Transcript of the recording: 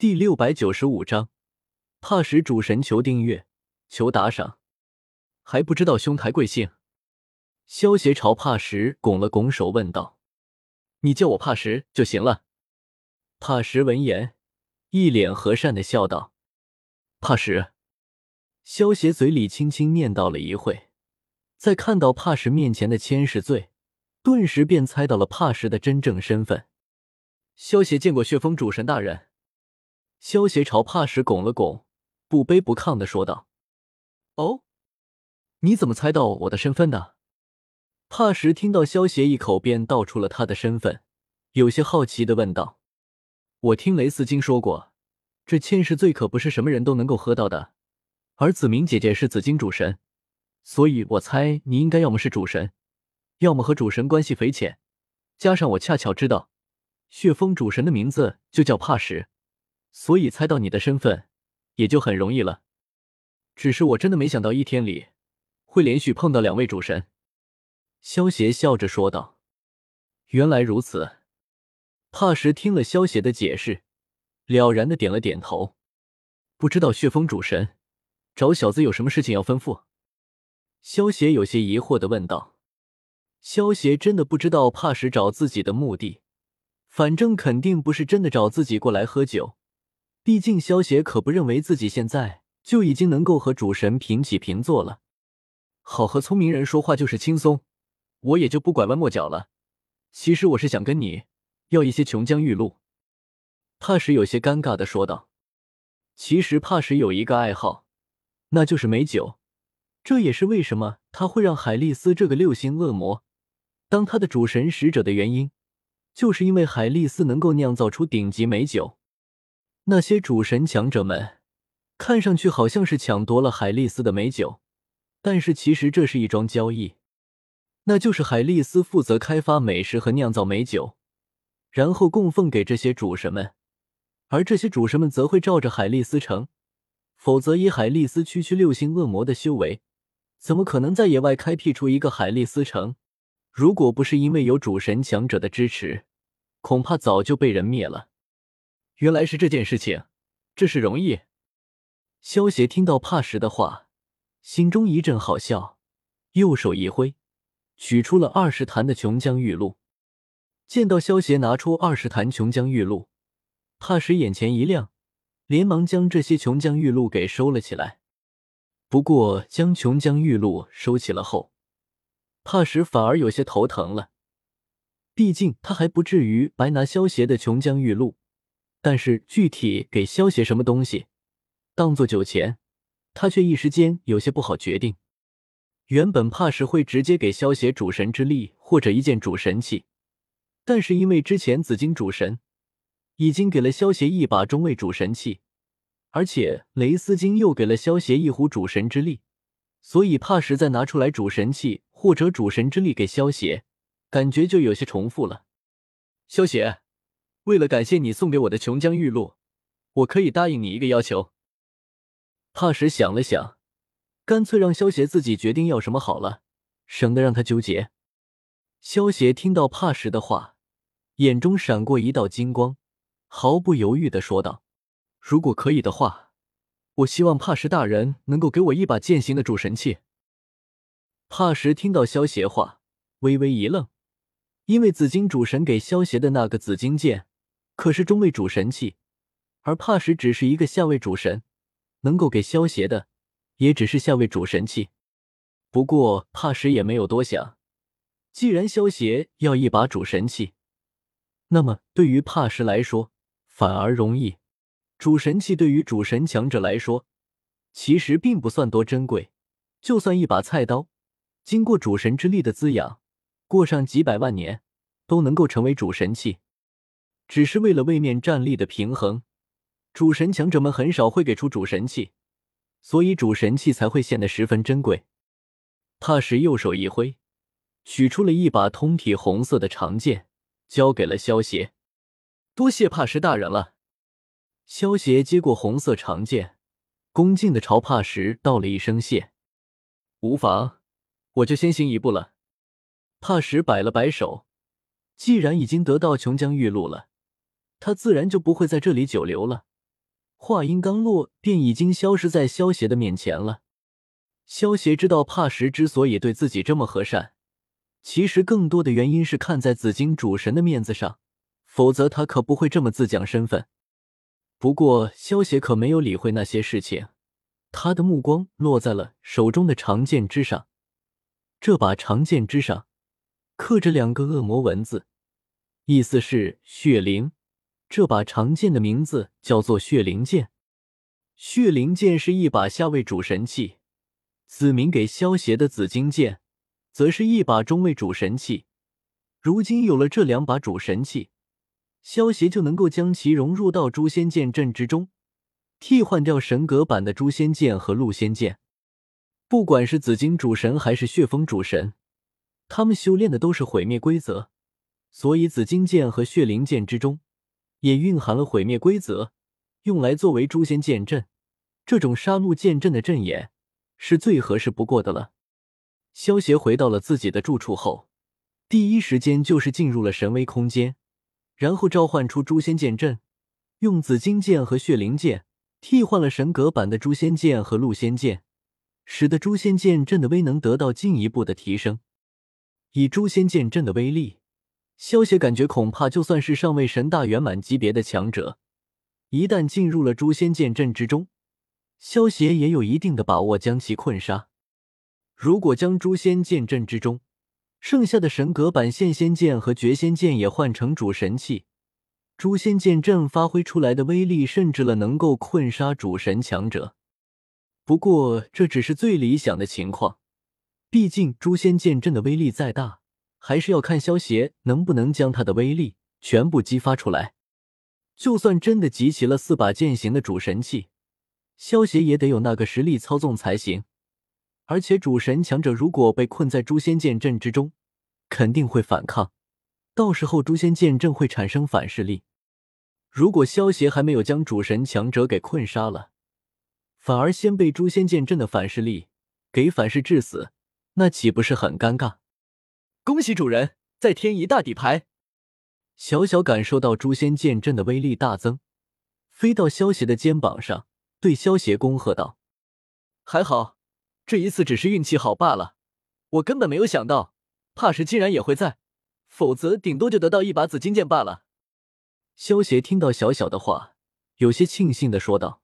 第六百九十五章，怕使主神求订阅，求打赏。还不知道兄台贵姓？萧协朝帕什拱了拱手，问道：“你叫我帕什就行了。”帕什闻言，一脸和善的笑道：“帕什。”萧协嘴里轻轻念叨了一会，在看到帕什面前的千世罪，顿时便猜到了帕什的真正身份。萧协见过血峰主神大人。萧协朝帕什拱了拱，不卑不亢的说道：“哦，你怎么猜到我的身份的？”帕什听到萧协一口便道出了他的身份，有些好奇的问道：“我听雷斯金说过，这千世罪可不是什么人都能够喝到的，而子明姐姐是紫金主神，所以我猜你应该要么是主神，要么和主神关系匪浅。加上我恰巧知道，血风主神的名字就叫帕什，所以猜到你的身份也就很容易了。只是我真的没想到一天里会连续碰到两位主神。”萧协笑着说道：“原来如此。”帕什听了萧协的解释，了然的点了点头。不知道血风主神找小子有什么事情要吩咐？萧协有些疑惑的问道。萧协真的不知道帕什找自己的目的，反正肯定不是真的找自己过来喝酒。毕竟萧协可不认为自己现在就已经能够和主神平起平坐了。好和聪明人说话就是轻松。我也就不拐弯抹角了。其实我是想跟你要一些琼浆玉露。”帕什有些尴尬的说道。其实帕什有一个爱好，那就是美酒。这也是为什么他会让海利斯这个六星恶魔当他的主神使者的原因，就是因为海利斯能够酿造出顶级美酒。那些主神强者们看上去好像是抢夺了海利斯的美酒，但是其实这是一桩交易。那就是海利斯负责开发美食和酿造美酒，然后供奉给这些主神们，而这些主神们则会照着海利斯成。否则，以海利斯区区六星恶魔的修为，怎么可能在野外开辟出一个海利斯城？如果不是因为有主神强者的支持，恐怕早就被人灭了。原来是这件事情，这是容易。萧协听到帕什的话，心中一阵好笑，右手一挥。取出了二十坛的琼浆玉露，见到萧协拿出二十坛琼浆玉露，帕什眼前一亮，连忙将这些琼浆玉露给收了起来。不过，将琼浆玉露收起了后，帕什反而有些头疼了。毕竟他还不至于白拿萧协的琼浆玉露，但是具体给萧协什么东西当做酒钱，他却一时间有些不好决定。原本怕是会直接给萧协主神之力或者一件主神器，但是因为之前紫金主神已经给了萧协一把中位主神器，而且雷斯金又给了萧协一壶主神之力，所以怕是再拿出来主神器或者主神之力给萧协，感觉就有些重复了。萧协，为了感谢你送给我的琼浆玉露，我可以答应你一个要求。怕是想了想。干脆让萧协自己决定要什么好了，省得让他纠结。萧协听到帕什的话，眼中闪过一道金光，毫不犹豫的说道：“如果可以的话，我希望帕什大人能够给我一把剑形的主神器。”帕什听到萧协话，微微一愣，因为紫金主神给萧协的那个紫金剑可是中位主神器，而帕什只是一个下位主神，能够给萧协的。也只是下位主神器，不过帕什也没有多想，既然萧协要一把主神器，那么对于帕什来说反而容易。主神器对于主神强者来说，其实并不算多珍贵，就算一把菜刀，经过主神之力的滋养，过上几百万年都能够成为主神器。只是为了位面战力的平衡，主神强者们很少会给出主神器。所以主神器才会显得十分珍贵。帕什右手一挥，取出了一把通体红色的长剑，交给了萧协。多谢帕什大人了。萧协接过红色长剑，恭敬的朝帕什道了一声谢。无妨，我就先行一步了。帕什摆了摆手，既然已经得到琼浆玉露了，他自然就不会在这里久留了。话音刚落，便已经消失在萧邪的面前了。萧邪知道帕什之所以对自己这么和善，其实更多的原因是看在紫金主神的面子上，否则他可不会这么自降身份。不过萧邪可没有理会那些事情，他的目光落在了手中的长剑之上。这把长剑之上刻着两个恶魔文字，意思是血灵。这把长剑的名字叫做血灵剑。血灵剑是一把下位主神器，子民给萧邪的紫金剑，则是一把中位主神器。如今有了这两把主神器，萧邪就能够将其融入到诛仙剑阵之中，替换掉神格版的诛仙剑和戮仙剑。不管是紫金主神还是血风主神，他们修炼的都是毁灭规则，所以紫金剑和血灵剑之中也蕴含了毁灭规则，用来作为诛仙剑阵。这种杀戮剑阵的阵眼是最合适不过的了。萧协回到了自己的住处后，第一时间就是进入了神威空间，然后召唤出诛仙剑阵，用紫金剑和血灵剑替换了神格版的诛仙剑和戮仙剑。使得诛仙剑阵的威能得到进一步的提升。以诛仙剑阵的威力，萧邪感觉恐怕就算是上位神大圆满级别的强者，一旦进入了诛仙剑阵之中，萧邪也有一定的把握将其困杀。如果将诛仙剑阵之中剩下的神格版现仙剑和绝仙剑也换成主神器，诛仙剑阵发挥出来的威力，甚至了能够困杀主神强者。不过这只是最理想的情况，毕竟诛仙剑阵的威力再大，还是要看萧协能不能将他的威力全部激发出来。就算真的集齐了四把剑形的主神器，萧协也得有那个实力操纵才行。而且主神强者如果被困在诛仙剑阵之中，肯定会反抗，到时候诛仙剑阵会产生反噬力。如果萧协还没有将主神强者给困杀了，反而先被诛仙剑阵的反噬力给反噬致死，那岂不是很尴尬？恭喜主人再添一大底牌！小小感受到诛仙剑阵的威力大增，飞到萧邪的肩膀上，对萧邪恭贺道：“还好，这一次只是运气好罢了。我根本没有想到帕什竟然也会在，否则顶多就得到一把紫金剑罢了。”萧邪听到小小的话，有些庆幸的说道。